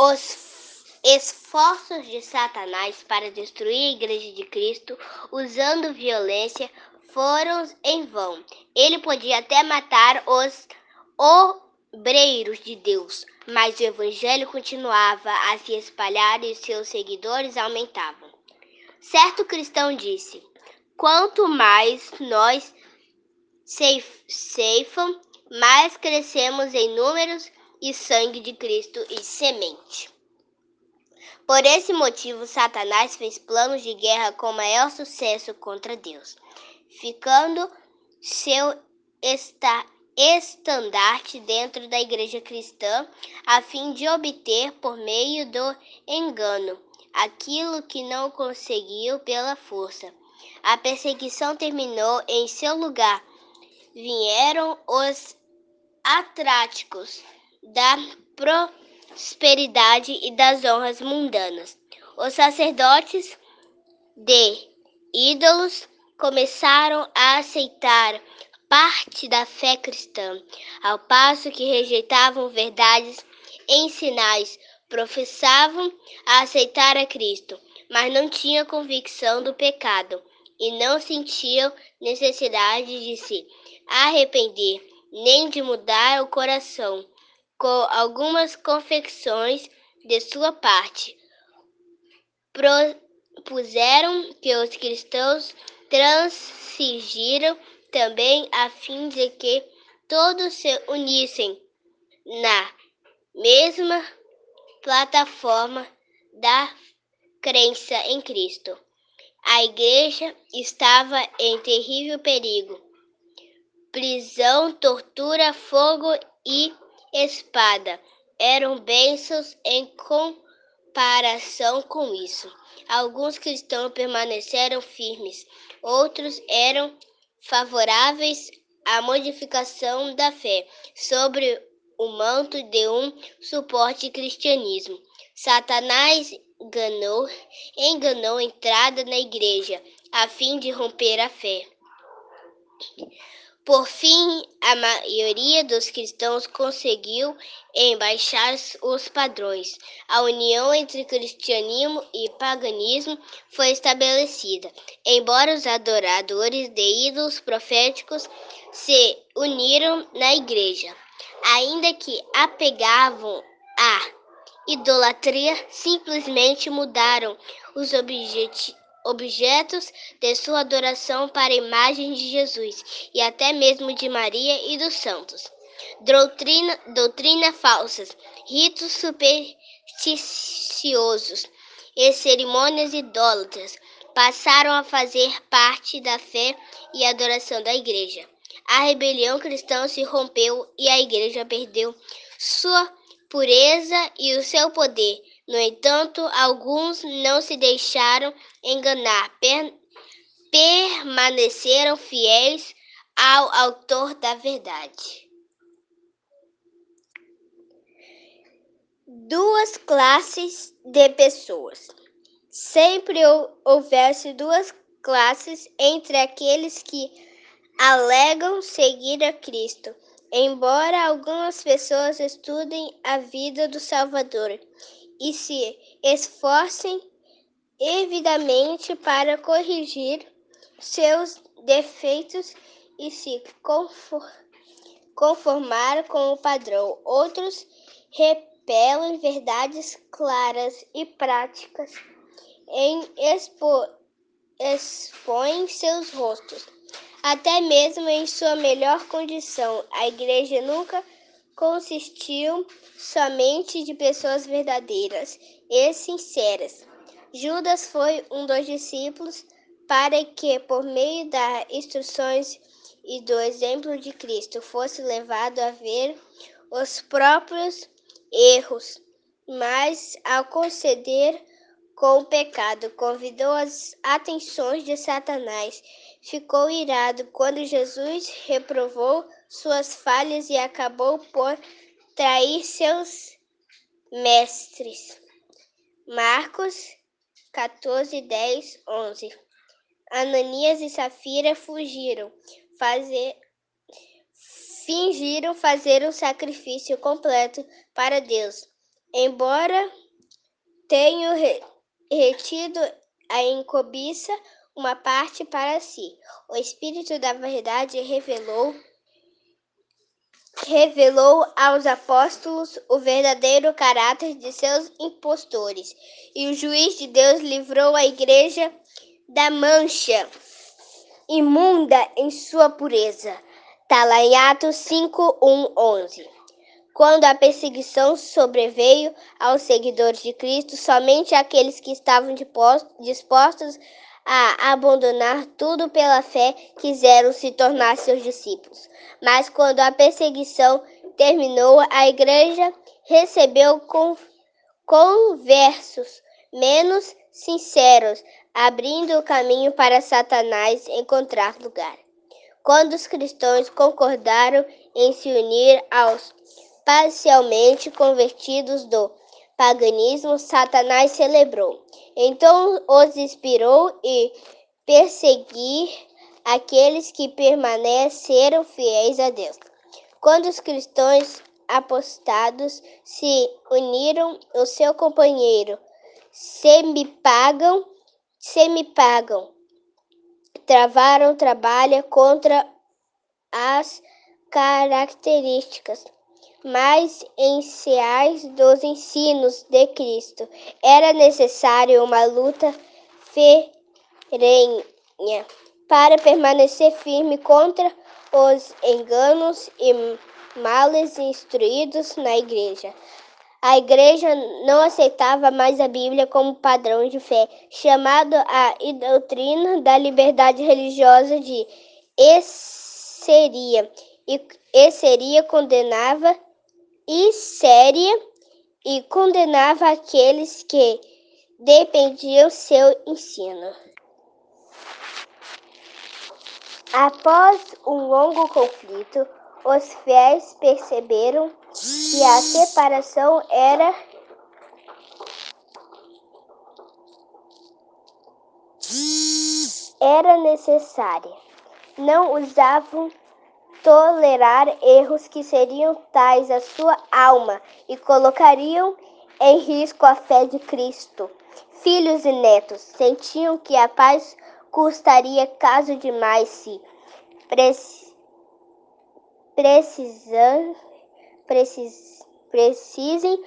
Os esforços de Satanás para destruir a Igreja de Cristo usando violência foram em vão. Ele podia até matar os obreiros de Deus, mas o Evangelho continuava a se espalhar e seus seguidores aumentavam. Certo cristão disse: Quanto mais nós ceifam, mais crescemos em números e sangue de Cristo e semente. Por esse motivo, Satanás fez planos de guerra com maior sucesso contra Deus, ficando seu esta estandarte dentro da igreja cristã, a fim de obter, por meio do engano, aquilo que não conseguiu pela força. A perseguição terminou em seu lugar. Vieram os atráticos da prosperidade e das honras mundanas. Os sacerdotes de ídolos começaram a aceitar parte da fé cristã, ao passo que rejeitavam verdades em sinais, professavam aceitar a Cristo, mas não tinham convicção do pecado e não sentiam necessidade de se arrepender, nem de mudar o coração, com algumas confecções de sua parte. Propuseram que os cristãos transigiram também a fim de que todos se unissem na mesma plataforma da crença em Cristo. A igreja estava em terrível perigo. Prisão, tortura, fogo e espada eram bênçãos em comparação com isso. Alguns cristãos permaneceram firmes, outros eram favoráveis à modificação da fé sobre o manto de um suporte cristianismo. Satanás enganou, enganou a entrada na igreja a fim de romper a fé. Por fim, a maioria dos cristãos conseguiu embaixar os padrões. A união entre cristianismo e paganismo foi estabelecida. Embora os adoradores de ídolos proféticos se uniram na igreja, ainda que apegavam a idolatria, simplesmente mudaram os objetivos objetos de sua adoração para a imagem de Jesus e até mesmo de Maria e dos santos. Doutrina, doutrina falsas, ritos supersticiosos e cerimônias idólatras passaram a fazer parte da fé e adoração da igreja. A rebelião cristã se rompeu e a igreja perdeu sua pureza e o seu poder. No entanto, alguns não se deixaram enganar, per permaneceram fiéis ao autor da verdade. Duas classes de pessoas. Sempre houvesse duas classes entre aqueles que alegam seguir a Cristo Embora algumas pessoas estudem a vida do Salvador e se esforcem evidamente para corrigir seus defeitos e se conformar com o padrão, outros repelam verdades claras e práticas em expo, expõem seus rostos até mesmo em sua melhor condição. A igreja nunca consistiu somente de pessoas verdadeiras e sinceras. Judas foi um dos discípulos para que, por meio das instruções e do exemplo de Cristo, fosse levado a ver os próprios erros, mas ao conceder com o pecado, convidou as atenções de Satanás ficou irado quando Jesus reprovou suas falhas e acabou por trair seus mestres. Marcos 14, 10, 11. Ananias e Safira fugiram, fazer, fingiram fazer um sacrifício completo para Deus. embora tenham retido a encobiça uma parte para si. O Espírito da Verdade revelou revelou aos apóstolos o verdadeiro caráter de seus impostores, e o juiz de Deus livrou a igreja da mancha imunda em sua pureza. Está lá em Atos 5, 1, 11. Quando a perseguição sobreveio aos seguidores de Cristo, somente aqueles que estavam dispostos a abandonar tudo pela fé quiseram se tornar seus discípulos. Mas quando a perseguição terminou, a igreja recebeu conversos menos sinceros, abrindo o caminho para Satanás encontrar lugar. Quando os cristãos concordaram em se unir aos parcialmente convertidos do paganismo, Satanás celebrou. Então os inspirou e perseguir aqueles que permaneceram fiéis a Deus. Quando os cristãos apostados se uniram ao seu companheiro, semi-pagam, semi-pagam, travaram trabalho contra as características mais essenciais dos ensinos de Cristo. Era necessário uma luta ferrenha para permanecer firme contra os enganos e males instruídos na igreja. A igreja não aceitava mais a Bíblia como padrão de fé, chamado a doutrina da liberdade religiosa de Esseria, e Esseria condenava e séria e condenava aqueles que dependiam seu ensino. Após um longo conflito, os fiéis perceberam que a separação era era necessária. Não usavam tolerar erros que seriam tais à sua alma e colocariam em risco a fé de Cristo. Filhos e netos sentiam que a paz custaria caso demais se precisam, precis, precisem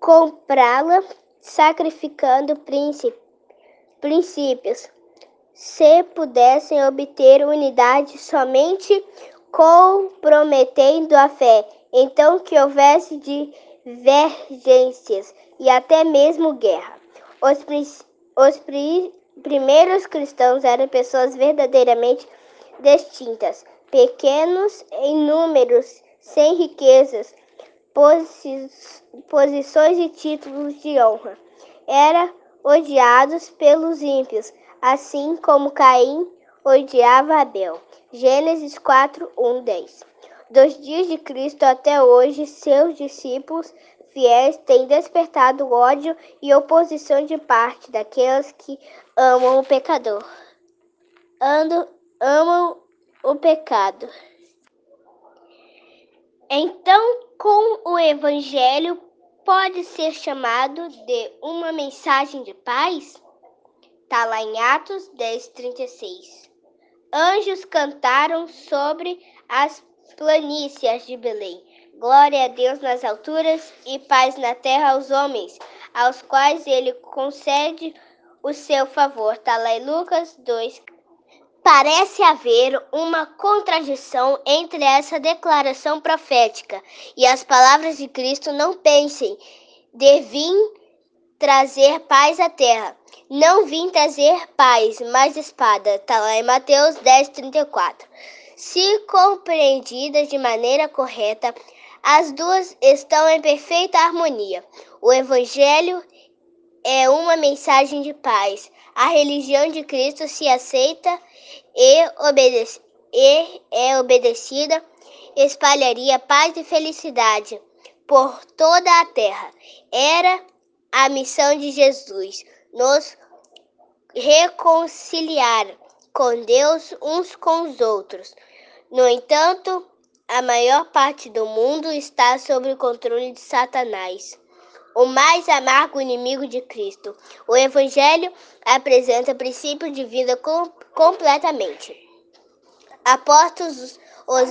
comprá-la, sacrificando princípios. Se pudessem obter unidade somente comprometendo a fé, então que houvesse divergências e até mesmo guerra. Os, os primeiros cristãos eram pessoas verdadeiramente distintas, pequenos em números, sem riquezas, posi posições e títulos de honra. Eram odiados pelos ímpios, assim como Caim odiava Abel. Gênesis 4, 1, 10. Dos dias de Cristo até hoje, seus discípulos fiéis têm despertado ódio e oposição de parte daqueles que amam o pecador. Ando, amam o pecado. Então, com o Evangelho pode ser chamado de uma mensagem de paz? Está lá em Atos 10, 36. Anjos cantaram sobre as planícies de Belém. Glória a Deus nas alturas e paz na terra aos homens, aos quais ele concede o seu favor. Está lá em Lucas 2. Parece haver uma contradição entre essa declaração profética e as palavras de Cristo. Não pensem, devem trazer paz à terra. Não vim trazer paz, mas espada. Está lá em Mateus 10, 34. Se compreendidas de maneira correta, as duas estão em perfeita harmonia. O Evangelho é uma mensagem de paz. A religião de Cristo se aceita e, obedece, e é obedecida, espalharia paz e felicidade por toda a terra. Era a missão de Jesus nos reconciliar com Deus uns com os outros. No entanto, a maior parte do mundo está sob o controle de Satanás. o mais amargo inimigo de Cristo. O Evangelho apresenta princípios de vida com, completamente. Apostos os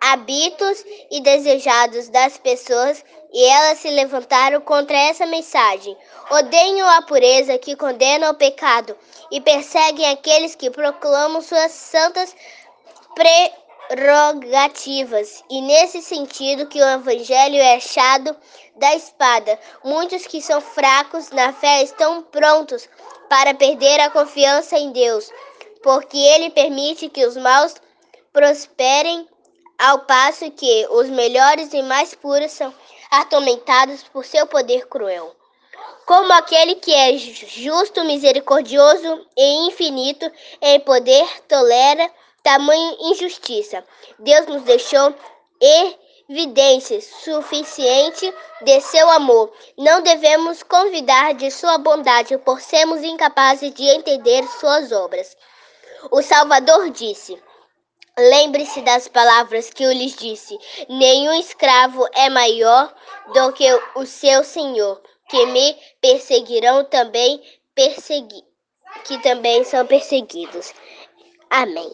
hábitos e desejados das pessoas e elas se levantaram contra essa mensagem. Odeiam a pureza que condena o pecado e perseguem aqueles que proclamam suas santas prerrogativas. E nesse sentido que o evangelho é achado da espada. Muitos que são fracos na fé estão prontos para perder a confiança em Deus, porque ele permite que os maus prosperem ao passo que os melhores e mais puros são atormentados por seu poder cruel. Como aquele que é justo, misericordioso e infinito em poder tolera tamanha injustiça. Deus nos deixou evidências suficientes de seu amor. Não devemos convidar de sua bondade por sermos incapazes de entender suas obras. O Salvador disse: Lembre-se das palavras que eu lhes disse: Nenhum escravo é maior do que o seu senhor, que me perseguirão também persegui que também são perseguidos. Amém.